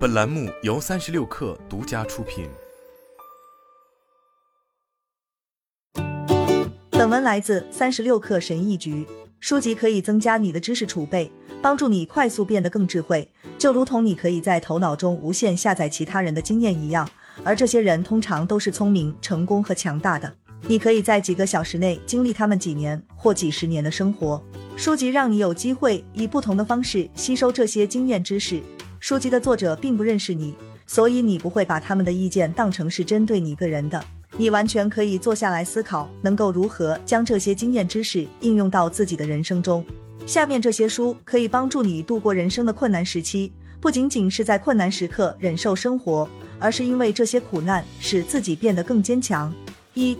本栏目由三十六氪独家出品。本文来自三十六氪神译局。书籍可以增加你的知识储备，帮助你快速变得更智慧，就如同你可以在头脑中无限下载其他人的经验一样。而这些人通常都是聪明、成功和强大的。你可以在几个小时内经历他们几年或几十年的生活。书籍让你有机会以不同的方式吸收这些经验知识。书籍的作者并不认识你，所以你不会把他们的意见当成是针对你个人的。你完全可以坐下来思考，能够如何将这些经验知识应用到自己的人生中。下面这些书可以帮助你度过人生的困难时期，不仅仅是在困难时刻忍受生活，而是因为这些苦难使自己变得更坚强。一，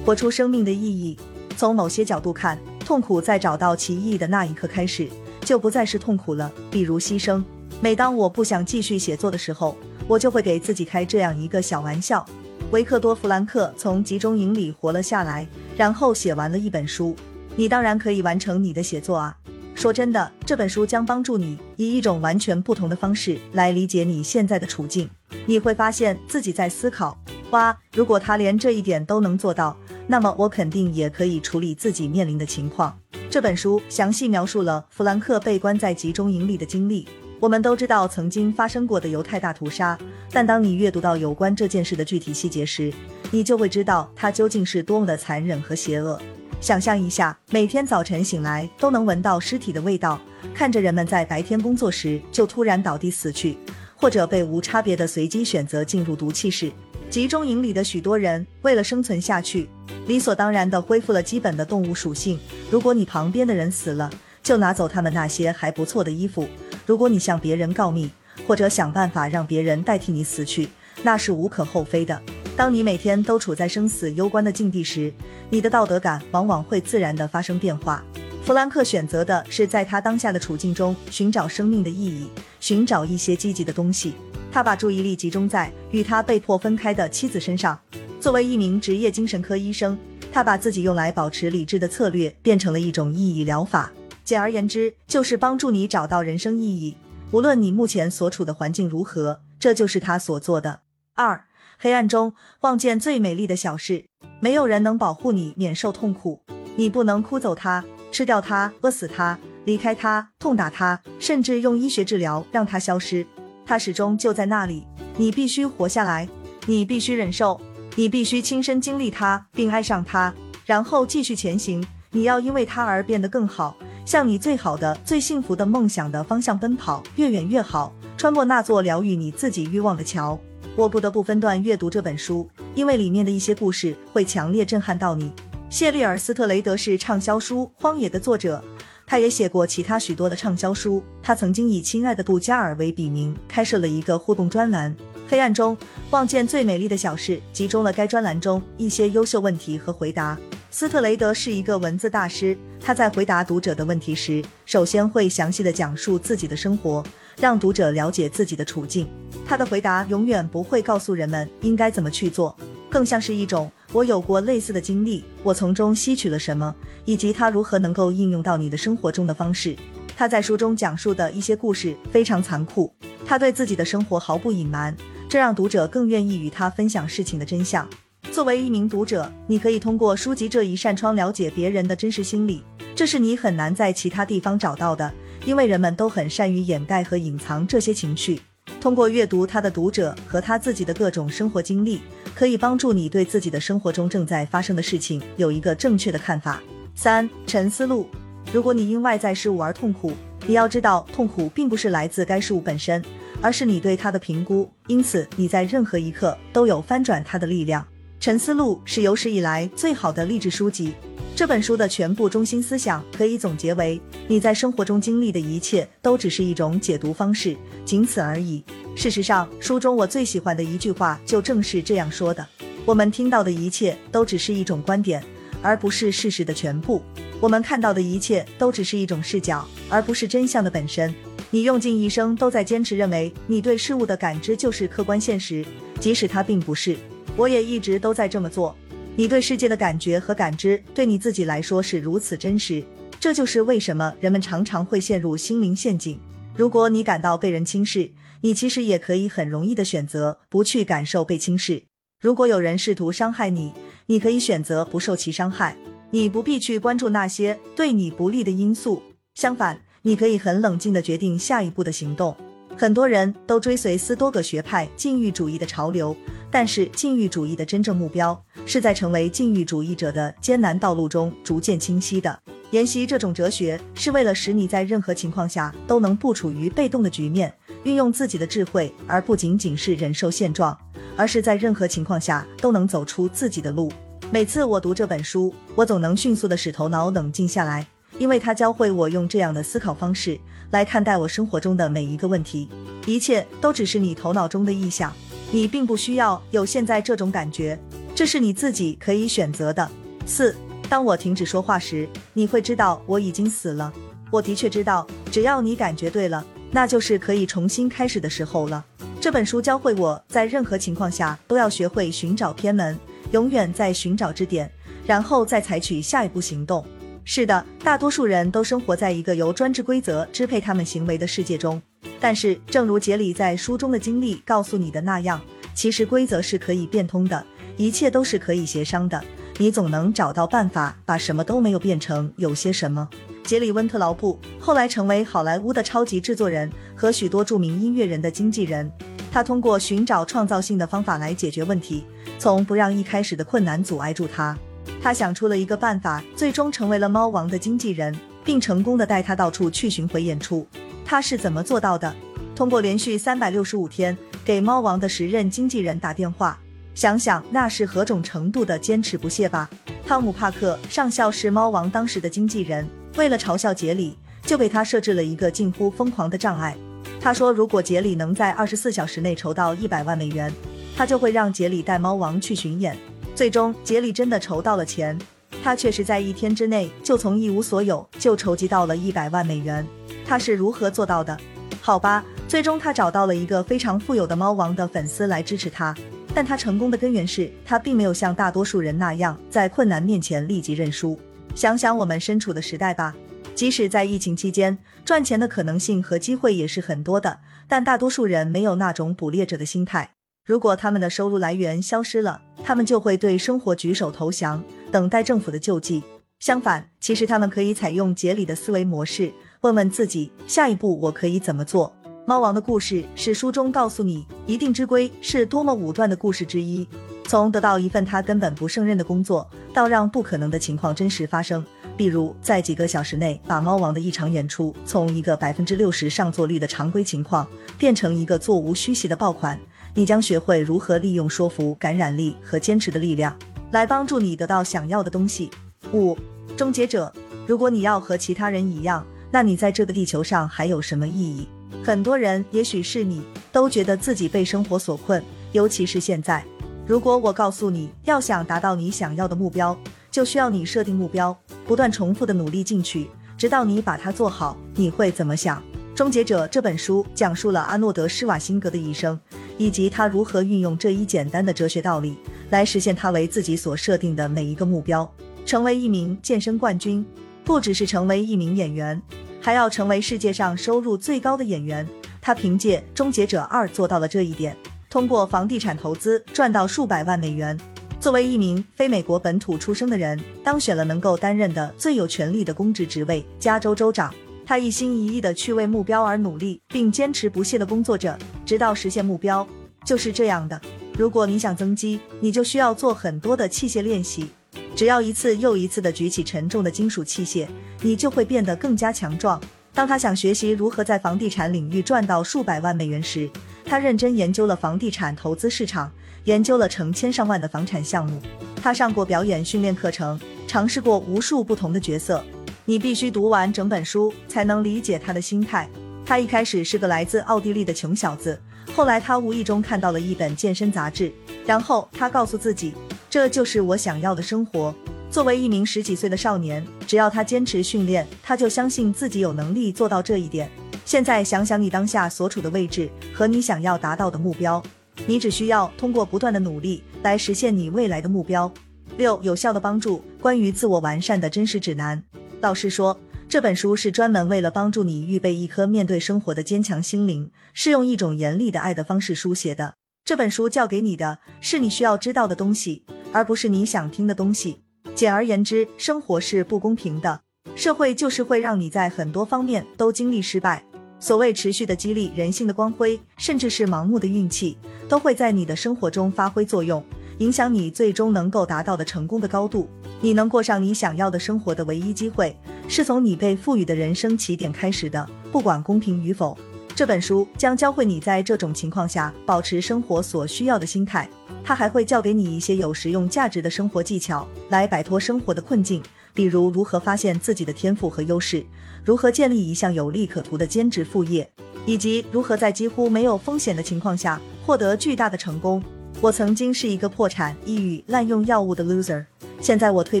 活出生命的意义。从某些角度看，痛苦在找到其意义的那一刻开始，就不再是痛苦了。比如牺牲。每当我不想继续写作的时候，我就会给自己开这样一个小玩笑。维克多·弗兰克从集中营里活了下来，然后写完了一本书。你当然可以完成你的写作啊！说真的，这本书将帮助你以一种完全不同的方式来理解你现在的处境。你会发现自己在思考：哇，如果他连这一点都能做到，那么我肯定也可以处理自己面临的情况。这本书详细描述了弗兰克被关在集中营里的经历。我们都知道曾经发生过的犹太大屠杀，但当你阅读到有关这件事的具体细节时，你就会知道它究竟是多么的残忍和邪恶。想象一下，每天早晨醒来都能闻到尸体的味道，看着人们在白天工作时就突然倒地死去，或者被无差别的随机选择进入毒气室。集中营里的许多人为了生存下去，理所当然地恢复了基本的动物属性。如果你旁边的人死了，就拿走他们那些还不错的衣服。如果你向别人告密，或者想办法让别人代替你死去，那是无可厚非的。当你每天都处在生死攸关的境地时，你的道德感往往会自然地发生变化。弗兰克选择的是在他当下的处境中寻找生命的意义，寻找一些积极的东西。他把注意力集中在与他被迫分开的妻子身上。作为一名职业精神科医生，他把自己用来保持理智的策略变成了一种意义疗法。简而言之，就是帮助你找到人生意义。无论你目前所处的环境如何，这就是他所做的。二，黑暗中望见最美丽的小事。没有人能保护你免受痛苦，你不能哭走它、吃掉它、饿死它、离开它、痛打它，甚至用医学治疗让它消失。它始终就在那里。你必须活下来，你必须忍受，你必须亲身经历它并爱上它，然后继续前行。你要因为它而变得更好。向你最好的、最幸福的梦想的方向奔跑，越远越好。穿过那座疗愈你自己欲望的桥。我不得不分段阅读这本书，因为里面的一些故事会强烈震撼到你。谢利尔·斯特雷德是畅销书《荒野》的作者，他也写过其他许多的畅销书。他曾经以“亲爱的杜加尔”为笔名，开设了一个互动专栏“黑暗中望见最美丽的小事”，集中了该专栏中一些优秀问题和回答。斯特雷德是一个文字大师，他在回答读者的问题时，首先会详细的讲述自己的生活，让读者了解自己的处境。他的回答永远不会告诉人们应该怎么去做，更像是一种“我有过类似的经历，我从中吸取了什么，以及他如何能够应用到你的生活中的方式”。他在书中讲述的一些故事非常残酷，他对自己的生活毫不隐瞒，这让读者更愿意与他分享事情的真相。作为一名读者，你可以通过书籍这一扇窗了解别人的真实心理，这是你很难在其他地方找到的，因为人们都很善于掩盖和隐藏这些情绪。通过阅读他的读者和他自己的各种生活经历，可以帮助你对自己的生活中正在发生的事情有一个正确的看法。三沉思录：如果你因外在事物而痛苦，你要知道，痛苦并不是来自该事物本身，而是你对它的评估。因此，你在任何一刻都有翻转它的力量。《沉思录》是有史以来最好的励志书籍。这本书的全部中心思想可以总结为：你在生活中经历的一切都只是一种解读方式，仅此而已。事实上，书中我最喜欢的一句话就正是这样说的：我们听到的一切都只是一种观点，而不是事实的全部；我们看到的一切都只是一种视角，而不是真相的本身。你用尽一生都在坚持认为你对事物的感知就是客观现实，即使它并不是。我也一直都在这么做。你对世界的感觉和感知，对你自己来说是如此真实。这就是为什么人们常常会陷入心灵陷阱。如果你感到被人轻视，你其实也可以很容易的选择不去感受被轻视。如果有人试图伤害你，你可以选择不受其伤害，你不必去关注那些对你不利的因素。相反，你可以很冷静的决定下一步的行动。很多人都追随斯多葛学派禁欲主义的潮流，但是禁欲主义的真正目标是在成为禁欲主义者的艰难道路中逐渐清晰的。研习这种哲学是为了使你在任何情况下都能不处于被动的局面，运用自己的智慧，而不仅仅是忍受现状，而是在任何情况下都能走出自己的路。每次我读这本书，我总能迅速的使头脑冷静下来，因为它教会我用这样的思考方式。来看待我生活中的每一个问题，一切都只是你头脑中的臆想，你并不需要有现在这种感觉，这是你自己可以选择的。四，当我停止说话时，你会知道我已经死了。我的确知道，只要你感觉对了，那就是可以重新开始的时候了。这本书教会我在任何情况下都要学会寻找偏门，永远在寻找支点，然后再采取下一步行动。是的，大多数人都生活在一个由专制规则支配他们行为的世界中。但是，正如杰里在书中的经历告诉你的那样，其实规则是可以变通的，一切都是可以协商的。你总能找到办法，把什么都没有变成有些什么。杰里·温特劳布后来成为好莱坞的超级制作人和许多著名音乐人的经纪人。他通过寻找创造性的方法来解决问题，从不让一开始的困难阻碍住他。他想出了一个办法，最终成为了猫王的经纪人，并成功的带他到处去巡回演出。他是怎么做到的？通过连续三百六十五天给猫王的时任经纪人打电话。想想那是何种程度的坚持不懈吧。汤姆·帕克上校是猫王当时的经纪人，为了嘲笑杰里，就给他设置了一个近乎疯狂的障碍。他说，如果杰里能在二十四小时内筹到一百万美元，他就会让杰里带猫王去巡演。最终，杰里真的筹到了钱。他确实在一天之内就从一无所有就筹集到了一百万美元。他是如何做到的？好吧，最终他找到了一个非常富有的猫王的粉丝来支持他。但他成功的根源是他并没有像大多数人那样在困难面前立即认输。想想我们身处的时代吧，即使在疫情期间，赚钱的可能性和机会也是很多的，但大多数人没有那种捕猎者的心态。如果他们的收入来源消失了，他们就会对生活举手投降，等待政府的救济。相反，其实他们可以采用杰里的思维模式，问问自己下一步我可以怎么做。猫王的故事是书中告诉你一定之规是多么武断的故事之一。从得到一份他根本不胜任的工作，到让不可能的情况真实发生，比如在几个小时内把猫王的一场演出从一个百分之六十上座率的常规情况变成一个座无虚席的爆款。你将学会如何利用说服、感染力和坚持的力量，来帮助你得到想要的东西。五，终结者。如果你要和其他人一样，那你在这个地球上还有什么意义？很多人，也许是你，都觉得自己被生活所困，尤其是现在。如果我告诉你要想达到你想要的目标，就需要你设定目标，不断重复的努力进取，直到你把它做好，你会怎么想？《终结者》这本书讲述了阿诺德·施瓦辛格的一生。以及他如何运用这一简单的哲学道理来实现他为自己所设定的每一个目标，成为一名健身冠军，不只是成为一名演员，还要成为世界上收入最高的演员。他凭借《终结者二》做到了这一点，通过房地产投资赚到数百万美元。作为一名非美国本土出生的人，当选了能够担任的最有权力的公职职位——加州州长。他一心一意的去为目标而努力，并坚持不懈的工作着，直到实现目标。就是这样的。如果你想增肌，你就需要做很多的器械练习。只要一次又一次的举起沉重的金属器械，你就会变得更加强壮。当他想学习如何在房地产领域赚到数百万美元时，他认真研究了房地产投资市场，研究了成千上万的房产项目。他上过表演训练课程，尝试过无数不同的角色。你必须读完整本书才能理解他的心态。他一开始是个来自奥地利的穷小子，后来他无意中看到了一本健身杂志，然后他告诉自己，这就是我想要的生活。作为一名十几岁的少年，只要他坚持训练，他就相信自己有能力做到这一点。现在想想你当下所处的位置和你想要达到的目标，你只需要通过不断的努力来实现你未来的目标。六、有效的帮助，关于自我完善的真实指南。老师说，这本书是专门为了帮助你预备一颗面对生活的坚强心灵，是用一种严厉的爱的方式书写的。这本书教给你的是你需要知道的东西，而不是你想听的东西。简而言之，生活是不公平的，社会就是会让你在很多方面都经历失败。所谓持续的激励、人性的光辉，甚至是盲目的运气，都会在你的生活中发挥作用，影响你最终能够达到的成功的高度。你能过上你想要的生活的唯一机会，是从你被赋予的人生起点开始的，不管公平与否。这本书将教会你在这种情况下保持生活所需要的心态，它还会教给你一些有实用价值的生活技巧，来摆脱生活的困境，比如如何发现自己的天赋和优势，如何建立一项有利可图的兼职副业，以及如何在几乎没有风险的情况下获得巨大的成功。我曾经是一个破产、抑郁、滥用药物的 loser。现在我蜕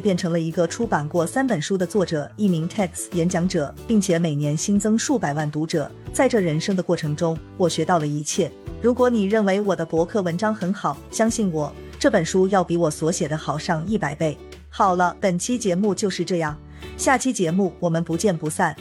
变成了一个出版过三本书的作者，一名 TEDx 演讲者，并且每年新增数百万读者。在这人生的过程中，我学到了一切。如果你认为我的博客文章很好，相信我，这本书要比我所写的好上一百倍。好了，本期节目就是这样，下期节目我们不见不散。